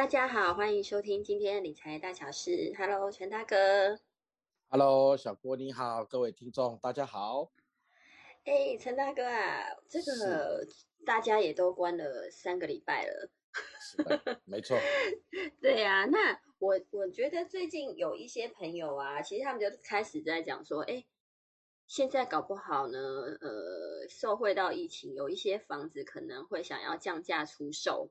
大家好，欢迎收听今天的理财大小事。Hello，全大哥。Hello，小郭你好，各位听众大家好。哎，陈大哥啊，这个大家也都关了三个礼拜了。是的，没错。对呀，那我我觉得最近有一些朋友啊，其实他们就开始在讲说，哎，现在搞不好呢，呃，受惠到疫情，有一些房子可能会想要降价出售。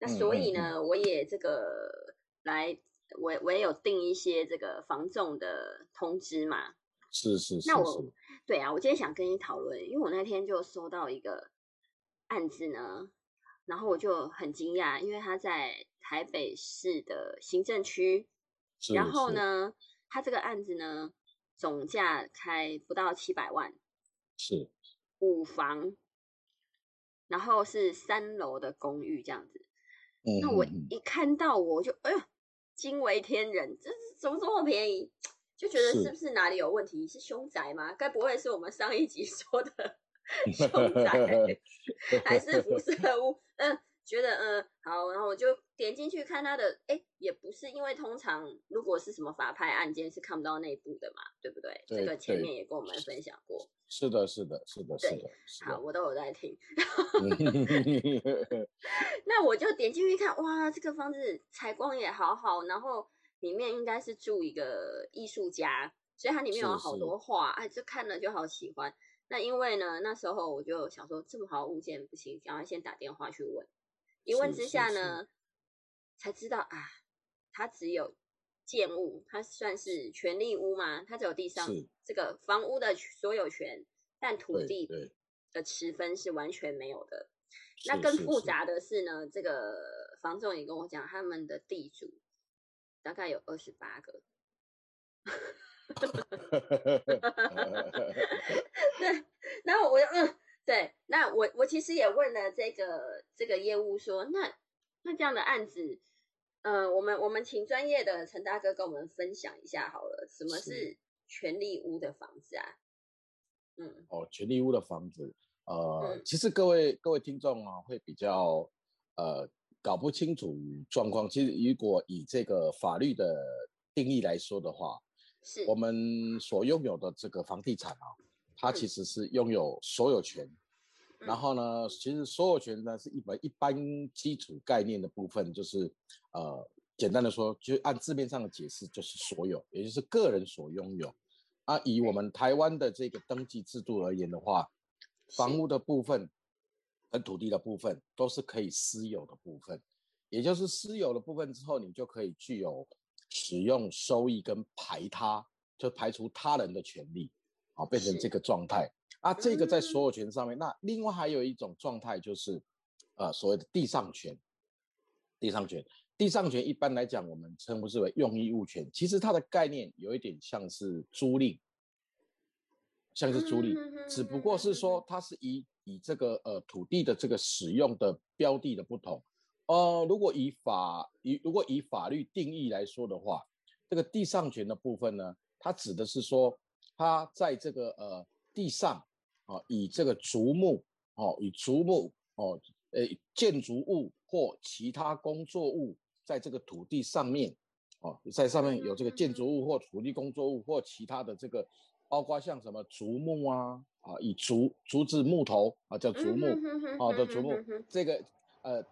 那所以呢，我也这个来，我我也有订一些这个防重的通知嘛。是是是。那我对啊，我今天想跟你讨论，因为我那天就收到一个案子呢，然后我就很惊讶，因为他在台北市的行政区，然后呢，他这个案子呢，总价开不到七百万，是五房，然后是三楼的公寓这样子。那我一看到我就哎呦惊为天人，这是怎么这么便宜？就觉得是不是哪里有问题？是凶宅吗？该不会是我们上一集 说的 凶宅，还是辐射 屋？嗯。觉得嗯好，然后我就点进去看他的，哎，也不是，因为通常如果是什么法拍案件是看不到内部的嘛，对不对？这个前面也跟我们分享过。是的，是的，是的，是的。好，我都有在听。那我就点进去看，哇，这个房子采光也好好，然后里面应该是住一个艺术家，所以它里面有好多画，哎，就看了就好喜欢。那因为呢，那时候我就想说，这么好物件不行，然后先打电话去问。一问之下呢，才知道啊，它只有建物，它算是权利屋嘛，它只有地上这个房屋的所有权，但土地的持分是完全没有的。那更复杂的是呢，这个房仲也跟我讲，他们的地主大概有二十八个。对，然后我就嗯。对，那我我其实也问了这个这个业务说，那那这样的案子，呃，我们我们请专业的陈大哥跟我们分享一下好了，什么是权利屋的房子啊？嗯，哦，权利屋的房子，呃，其实各位各位听众啊，会比较呃搞不清楚状况。其实如果以这个法律的定义来说的话，是我们所拥有的这个房地产啊。它其实是拥有所有权，然后呢，其实所有权呢是一本一般基础概念的部分，就是呃，简单的说，就按字面上的解释，就是所有，也就是个人所拥有。啊，以我们台湾的这个登记制度而言的话，房屋的部分和土地的部分都是可以私有的部分，也就是私有的部分之后，你就可以具有使用收益跟排他，就排除他人的权利。啊，变成这个状态啊，这个在所有权上面。那另外还有一种状态就是，呃，所谓的地上权。地上权，地上权一般来讲，我们称呼之为用益物权。其实它的概念有一点像是租赁，像是租赁，只不过是说它是以以这个呃土地的这个使用的标的的不同。呃，如果以法以如果以法律定义来说的话，这个地上权的部分呢，它指的是说。它在这个呃地上啊，以这个竹木哦，以竹木哦，呃建筑物或其他工作物，在这个土地上面哦，在上面有这个建筑物或土地工作物或其他的这个，包括像什么竹木啊啊，以竹竹子木头啊叫竹木啊的竹木，这个呃，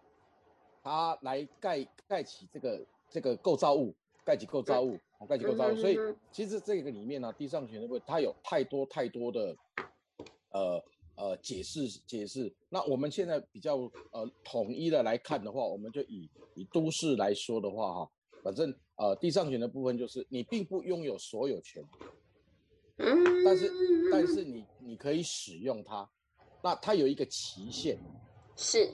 它来盖盖起这个这个构造物。盖起构造物，盖起构造物，所以其实这个里面呢，地上权的部分它有太多太多的呃呃解释解释。那我们现在比较呃统一的来看的话，我们就以以都市来说的话哈，反正呃地上权的部分就是你并不拥有所有权，但是但是你你可以使用它，那它有一个期限，是。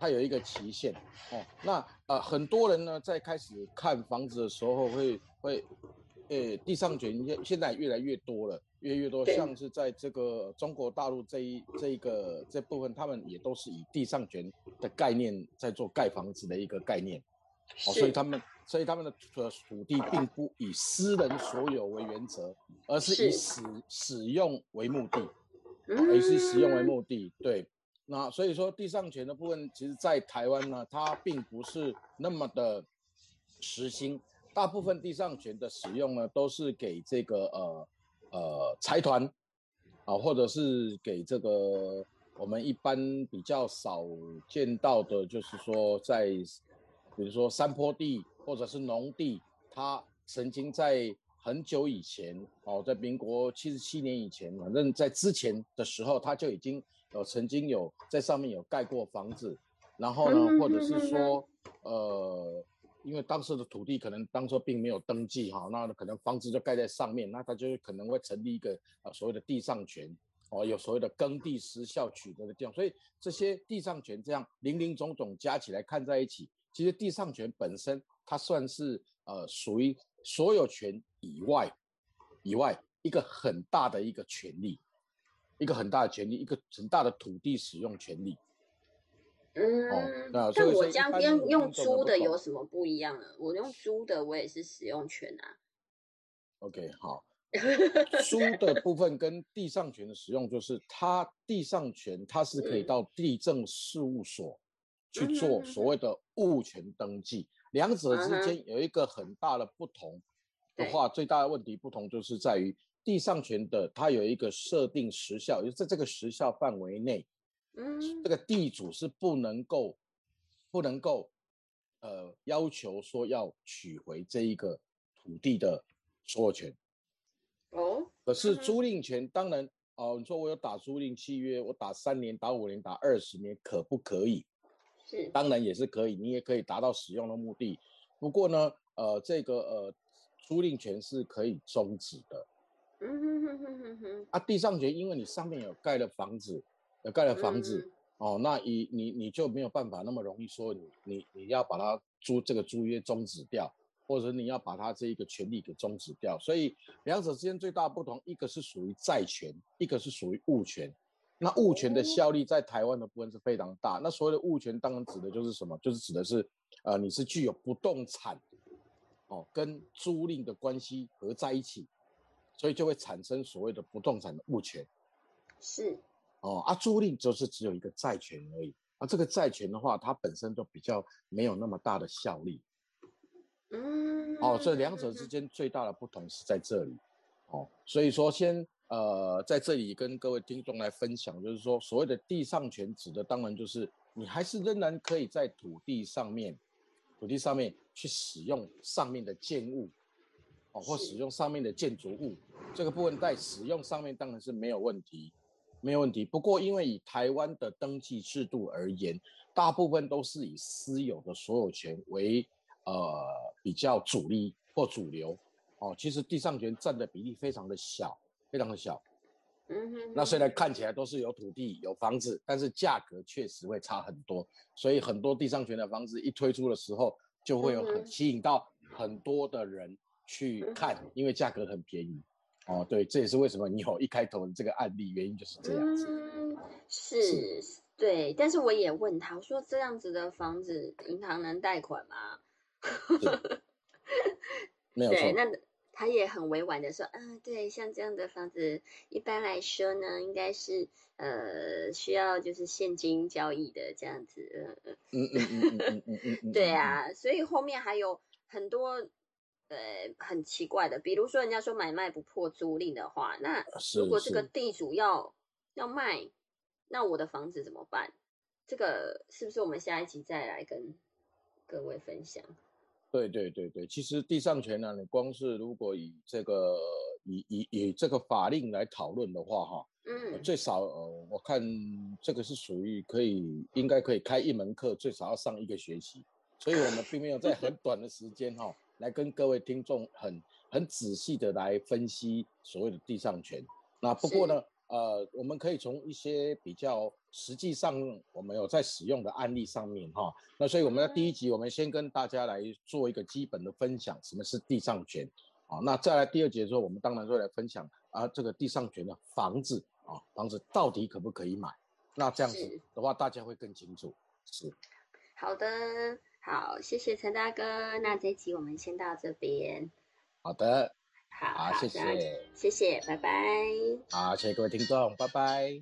它有一个期限。哦，那呃很多人呢在开始看房子的时候会会，呃地上权现现在越来越多了，越来越多，像是在这个中国大陆这一这一个这部分，他们也都是以地上权的概念在做盖房子的一个概念，哦，所以他们所以他们的土土地并不以私人所有为原则，而是以使使用为目的，而是使用为目的，对。那所以说地上权的部分，其实在台湾呢，它并不是那么的实心，大部分地上权的使用呢，都是给这个呃呃财团啊，或者是给这个我们一般比较少见到的，就是说在比如说山坡地或者是农地，它曾经在很久以前哦，在民国七十七年以前，反正在之前的时候，它就已经。有曾经有在上面有盖过房子，然后呢，或者是说，呃，因为当时的土地可能当初并没有登记哈，那可能房子就盖在上面，那他就可能会成立一个啊所谓的地上权，哦，有所谓的耕地时效取得的地方，所以这些地上权这样零零总总加起来看在一起，其实地上权本身它算是呃属于所有权以外以外一个很大的一个权利。一个很大的权利，一个很大的土地使用权利。嗯，那我这样用用租的有什么不一样呢？我用租的，我也是使用权啊。OK，好，租的部分跟地上权的使用，就是它地上权它是可以到地政事务所去做所谓的物权登记，两者之间有一个很大的不同的话，最大的问题不同就是在于。地上权的，它有一个设定时效，就在这个时效范围内，嗯，这个地主是不能够，不能够，呃，要求说要取回这一个土地的所有权。哦，可是租赁权，当然，哦，你说我有打租赁契约，我打三年、打五年、打二十年，可不可以？是，当然也是可以，你也可以达到使用的目的。不过呢，呃，这个呃，租赁权是可以终止的。嗯哼哼哼哼哼，啊，地上权，因为你上面有盖了房子，有盖了房子，哦，那你你你就没有办法那么容易说你你你要把它租这个租约终止掉，或者你要把它这一个权利给终止掉，所以两者之间最大不同，一个是属于债权，一个是属于物权。那物权的效力在台湾的部分是非常大。那所谓的物权，当然指的就是什么？就是指的是，呃，你是具有不动产，哦，跟租赁的关系合在一起。所以就会产生所谓的不动产的物权，是，哦，啊，租赁就是只有一个债权而已，啊，这个债权的话，它本身就比较没有那么大的效力，嗯，哦，这两者之间最大的不同是在这里，哦，所以说先呃在这里跟各位听众来分享，就是说所谓的地上权指的当然就是你还是仍然可以在土地上面，土地上面去使用上面的建物。哦，或使用上面的建筑物，这个部分在使用上面当然是没有问题，没有问题。不过，因为以台湾的登记制度而言，大部分都是以私有的所有权为呃比较主力或主流。哦，其实地上权占的比例非常的小，非常的小。嗯哼。那虽然看起来都是有土地、有房子，但是价格确实会差很多。所以很多地上权的房子一推出的时候，就会有很吸引到很多的人。去看，因为价格很便宜，哦，对，这也是为什么你有一开头的这个案例，原因就是这样子。嗯，是，对，但是我也问他，我说这样子的房子，银行能贷款吗？没有错。那他也很委婉的说，嗯，对，像这样的房子，一般来说呢，应该是呃需要就是现金交易的这样子。嗯嗯嗯嗯嗯嗯。对啊，所以后面还有很多。呃，很奇怪的，比如说人家说买卖不破租赁的话，那如果这个地主要要卖，那我的房子怎么办？这个是不是我们下一集再来跟各位分享？对对对对，其实地上权呢，你光是如果以这个以以以这个法令来讨论的话，哈，嗯，最少呃，我看这个是属于可以应该可以开一门课，最少要上一个学期，所以我们并没有在很 短的时间哈。来跟各位听众很很仔细的来分析所谓的地上权。那不过呢，呃，我们可以从一些比较实际上我们有在使用的案例上面哈。那所以我们的第一集，我们先跟大家来做一个基本的分享，什么是地上权啊？那再来第二节的时候，我们当然会来分享啊，这个地上权的房子啊，房子到底可不可以买？那这样子的话，大家会更清楚。是，好的。好，谢谢陈大哥。那这集我们先到这边。好的，好，谢谢，谢谢，拜拜。好，谢谢各位听众，拜拜。